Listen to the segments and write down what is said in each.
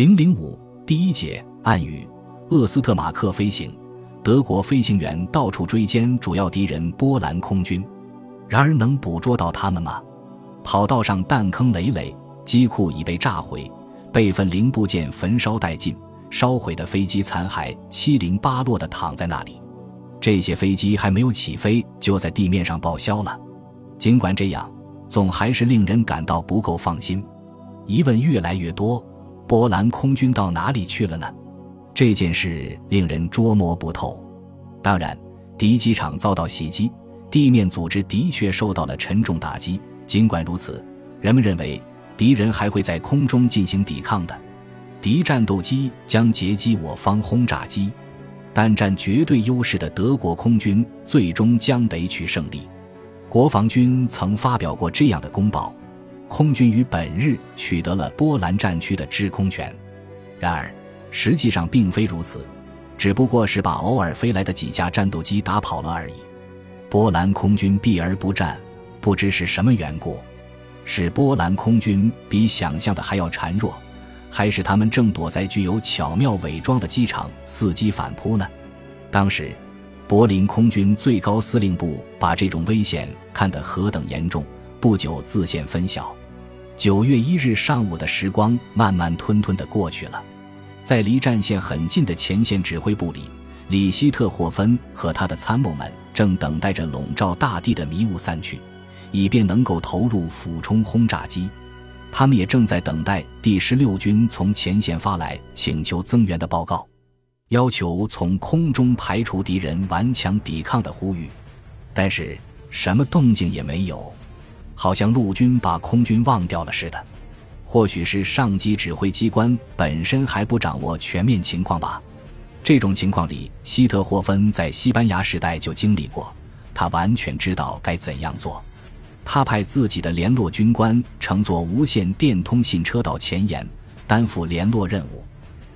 零零五第一节暗语：厄斯特马克飞行，德国飞行员到处追歼主要敌人波兰空军，然而能捕捉到他们吗？跑道上弹坑累累，机库已被炸毁，备份零部件焚烧殆尽，烧毁的飞机残骸七零八落地躺在那里。这些飞机还没有起飞，就在地面上报销了。尽管这样，总还是令人感到不够放心。疑问越来越多：波兰空军到哪里去了呢？这件事令人捉摸不透。当然，敌机场遭到袭击，地面组织的确受到了沉重打击。尽管如此，人们认为敌人还会在空中进行抵抗的。敌战斗机将截击我方轰炸机。但占绝对优势的德国空军最终将北取胜利。国防军曾发表过这样的公报：空军于本日取得了波兰战区的制空权。然而，实际上并非如此，只不过是把偶尔飞来的几架战斗机打跑了而已。波兰空军避而不战，不知是什么缘故，是波兰空军比想象的还要孱弱。还是他们正躲在具有巧妙伪装的机场伺机反扑呢？当时，柏林空军最高司令部把这种危险看得何等严重，不久自现分晓。九月一日上午的时光慢慢吞吞地过去了，在离战线很近的前线指挥部里，里希特霍芬和他的参谋们正等待着笼罩大地的迷雾散去，以便能够投入俯冲轰炸机。他们也正在等待第十六军从前线发来请求增援的报告，要求从空中排除敌人顽强抵抗的呼吁，但是什么动静也没有，好像陆军把空军忘掉了似的。或许是上级指挥机关本身还不掌握全面情况吧。这种情况里，希特霍芬在西班牙时代就经历过，他完全知道该怎样做。他派自己的联络军官乘坐无线电通信车到前沿，担负联络任务。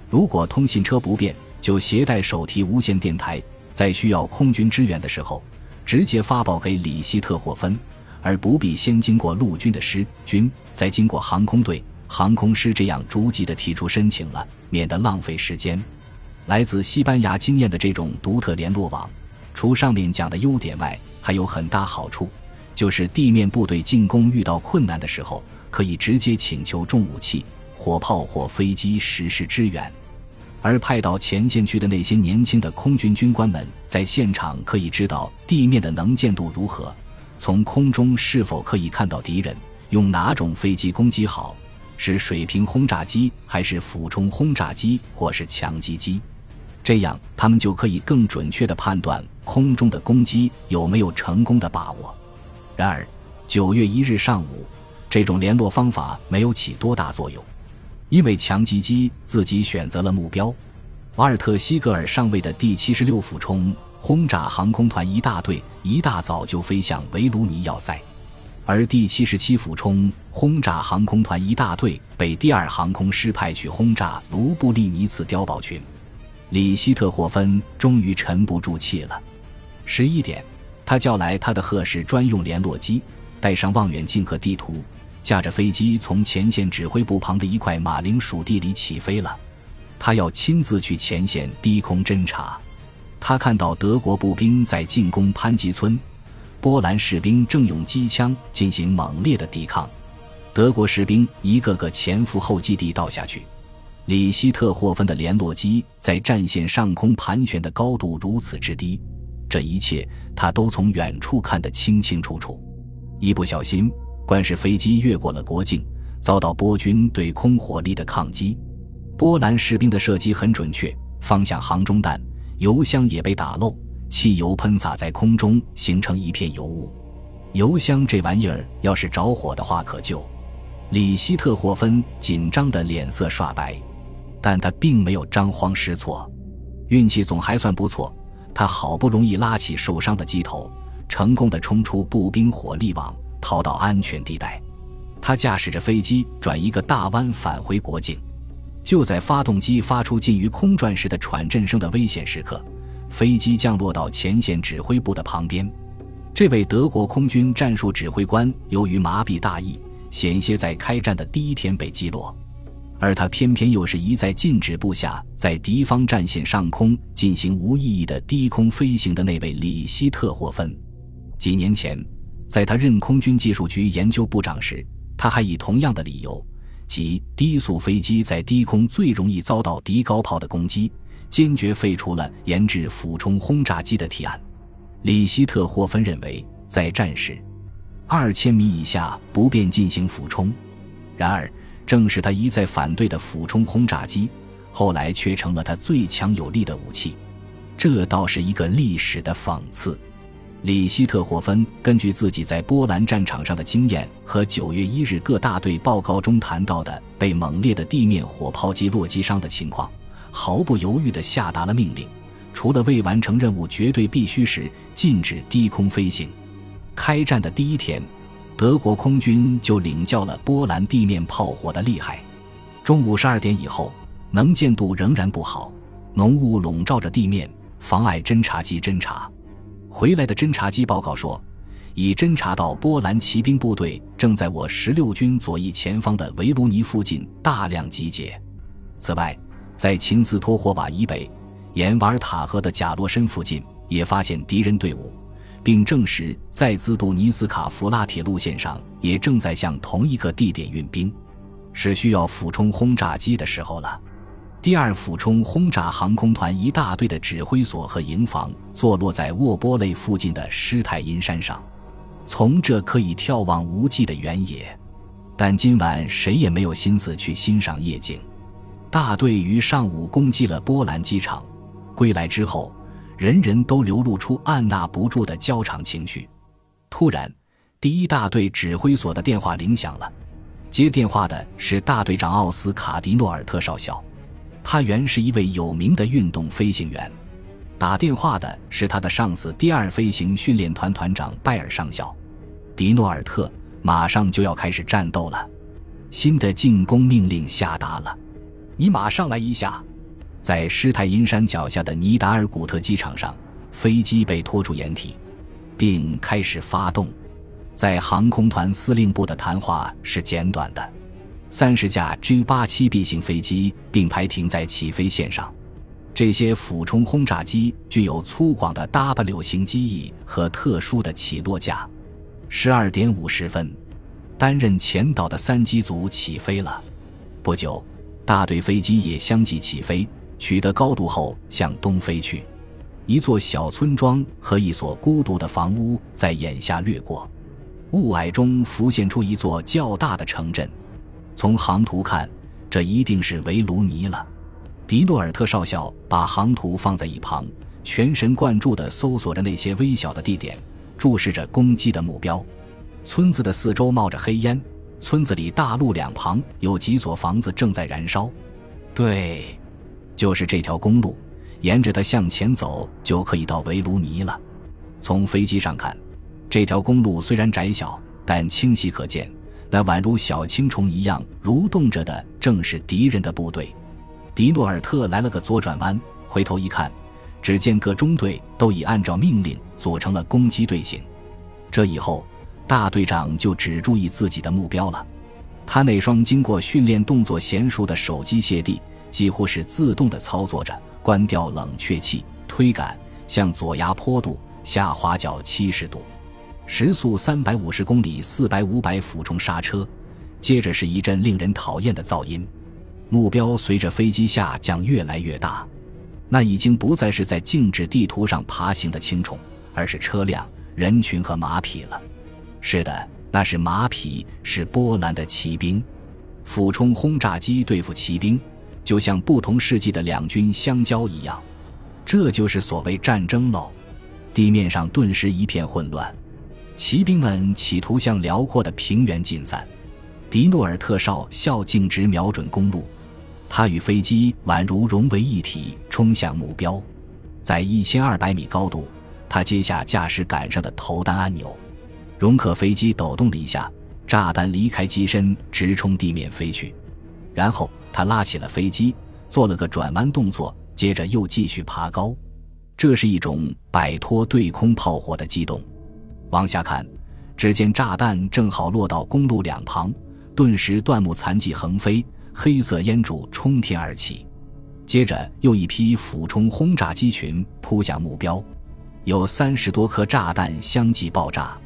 如果通信车不便，就携带手提无线电台，在需要空军支援的时候，直接发报给里希特霍芬，而不必先经过陆军的师军，再经过航空队、航空师这样逐级的提出申请了，免得浪费时间。来自西班牙经验的这种独特联络网，除上面讲的优点外，还有很大好处。就是地面部队进攻遇到困难的时候，可以直接请求重武器、火炮或飞机实施支援；而派到前线去的那些年轻的空军军官们，在现场可以知道地面的能见度如何，从空中是否可以看到敌人，用哪种飞机攻击好，是水平轰炸机还是俯冲轰炸机或是强击机，这样他们就可以更准确地判断空中的攻击有没有成功的把握。然而，九月一日上午，这种联络方法没有起多大作用，因为强击机自己选择了目标。瓦尔特·西格尔上尉的第七十六俯冲轰炸航空团一大队一大早就飞向维卢尼要塞，而第七十七俯冲轰炸航空团一大队被第二航空师派去轰炸卢布利尼茨碉堡群。里希特霍芬终于沉不住气了。十一点。他叫来他的赫氏专用联络机，带上望远镜和地图，驾着飞机从前线指挥部旁的一块马铃薯地里起飞了。他要亲自去前线低空侦察。他看到德国步兵在进攻潘吉村，波兰士兵正用机枪进行猛烈的抵抗，德国士兵一个个前赴后继地倒下去。里希特霍芬的联络机在战线上空盘旋的高度如此之低。这一切他都从远处看得清清楚楚，一不小心，官是飞机越过了国境，遭到波军对空火力的抗击。波兰士兵的射击很准确，方向航中弹，油箱也被打漏，汽油喷洒在空中，形成一片油雾。油箱这玩意儿要是着火的话，可就……里希特霍芬紧张的脸色刷白，但他并没有张慌失措，运气总还算不错。他好不容易拉起受伤的机头，成功的冲出步兵火力网，逃到安全地带。他驾驶着飞机转一个大弯返回国境。就在发动机发出近于空转时的喘震声的危险时刻，飞机降落到前线指挥部的旁边。这位德国空军战术指挥官由于麻痹大意，险些在开战的第一天被击落。而他偏偏又是一再禁止部下在敌方战线上空进行无意义的低空飞行的那位里希特霍芬。几年前，在他任空军技术局研究部长时，他还以同样的理由，即低速飞机在低空最容易遭到敌高炮的攻击，坚决废除了研制俯冲轰炸机的提案。里希特霍芬认为，在战时，二千米以下不便进行俯冲。然而，正是他一再反对的俯冲轰炸机，后来却成了他最强有力的武器。这倒是一个历史的讽刺。里希特霍芬根据自己在波兰战场上的经验和九月一日各大队报告中谈到的被猛烈的地面火炮击落击伤的情况，毫不犹豫地下达了命令：除了未完成任务绝对必须时，禁止低空飞行。开战的第一天。德国空军就领教了波兰地面炮火的厉害。中午十二点以后，能见度仍然不好，浓雾笼罩着地面，妨碍侦察机侦察。回来的侦察机报告说，已侦察到波兰骑兵部队正在我十六军左翼前方的维卢尼附近大量集结。此外，在秦斯托霍瓦以北，沿瓦尔塔河的贾洛申附近也发现敌人队伍。并证实，在兹杜尼斯卡弗拉铁路线上也正在向同一个地点运兵，是需要俯冲轰炸机的时候了。第二俯冲轰炸航空团一大队的指挥所和营房坐落在沃波雷附近的施泰因山上，从这可以眺望无际的原野。但今晚谁也没有心思去欣赏夜景。大队于上午攻击了波兰机场，归来之后。人人都流露出按捺不住的焦场情绪。突然，第一大队指挥所的电话铃响了。接电话的是大队长奥斯卡·迪诺尔特少校，他原是一位有名的运动飞行员。打电话的是他的上司第二飞行训练团团长拜尔上校。迪诺尔特马上就要开始战斗了，新的进攻命令下达了，你马上来一下。在施泰因山脚下的尼达尔古特机场上，飞机被拖出掩体，并开始发动。在航空团司令部的谈话是简短的：三十架 G87B 型飞机并排停在起飞线上，这些俯冲轰炸机具有粗犷的 W 型机翼和特殊的起落架。十二点五十分，担任前导的三机组起飞了。不久，大队飞机也相继起飞。取得高度后，向东飞去。一座小村庄和一所孤独的房屋在眼下掠过，雾霭中浮现出一座较大的城镇。从航图看，这一定是维卢尼了。迪诺尔特少校把航图放在一旁，全神贯注地搜索着那些微小的地点，注视着攻击的目标。村子的四周冒着黑烟，村子里大路两旁有几所房子正在燃烧。对。就是这条公路，沿着它向前走就可以到维卢尼了。从飞机上看，这条公路虽然窄小，但清晰可见。那宛如小青虫一样蠕动着的，正是敌人的部队。迪诺尔特来了个左转弯，回头一看，只见各中队都已按照命令组成了攻击队形。这以后，大队长就只注意自己的目标了。他那双经过训练、动作娴熟的手机械臂。几乎是自动的操作着，关掉冷却器，推杆向左压坡度，下滑角七十度，时速三百五十公里，四百五百俯冲刹车。接着是一阵令人讨厌的噪音，目标随着飞机下降越来越大，那已经不再是在静止地图上爬行的青虫，而是车辆、人群和马匹了。是的，那是马匹，是波兰的骑兵，俯冲轰炸机对付骑兵。就像不同世纪的两军相交一样，这就是所谓战争喽。地面上顿时一片混乱，骑兵们企图向辽阔的平原进散。迪诺尔特少校径直瞄准公路，他与飞机宛如融为一体，冲向目标。在一千二百米高度，他接下驾驶杆上的投弹按钮，容克飞机抖动了一下，炸弹离开机身，直冲地面飞去，然后。他拉起了飞机，做了个转弯动作，接着又继续爬高。这是一种摆脱对空炮火的机动。往下看，只见炸弹正好落到公路两旁，顿时断木残迹横飞，黑色烟柱冲天而起。接着又一批俯冲轰炸机群扑向目标，有三十多颗炸弹相继爆炸。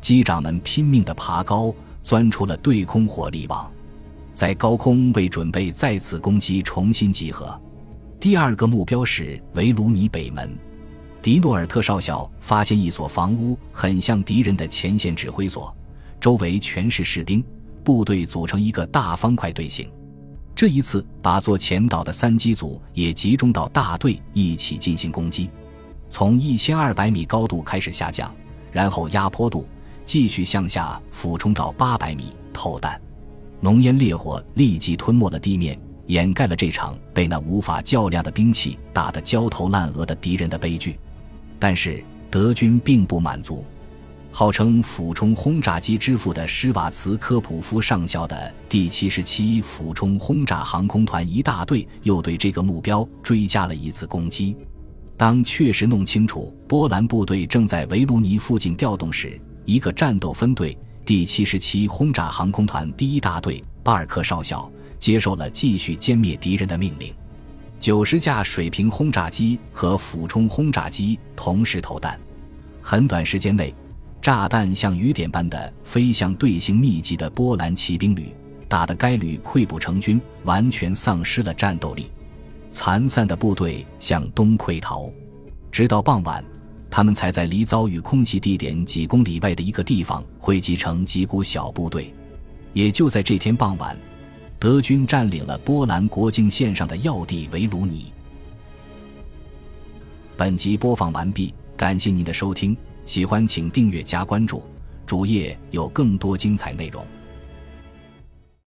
机长们拼命地爬高，钻出了对空火力网，在高空为准备再次攻击重新集合。第二个目标是维鲁尼北门。迪诺尔特少校发现一所房屋很像敌人的前线指挥所，周围全是士兵，部队组成一个大方块队形。这一次，把做前导的三机组也集中到大队一起进行攻击，从一千二百米高度开始下降，然后压坡度继续向下俯冲到八百米投弹，浓烟烈火立即吞没了地面，掩盖了这场被那无法较量的兵器打得焦头烂额的敌人的悲剧。但是德军并不满足，号称俯冲轰炸机之父的施瓦茨科普夫上校的第七十七俯冲轰炸航空团一大队又对这个目标追加了一次攻击。当确实弄清楚波兰部队正在维卢尼附近调动时，一个战斗分队第七十七轰炸航空团第一大队巴尔克少校接受了继续歼灭敌人的命令。九十架水平轰炸机和俯冲轰炸机同时投弹，很短时间内，炸弹像雨点般的飞向队形密集的波兰骑兵旅，打得该旅溃不成军，完全丧失了战斗力。残散的部队向东溃逃，直到傍晚，他们才在离遭遇空袭地点几公里外的一个地方汇集成几股小部队。也就在这天傍晚。德军占领了波兰国境线上的要地维鲁尼。本集播放完毕，感谢您的收听，喜欢请订阅加关注，主页有更多精彩内容。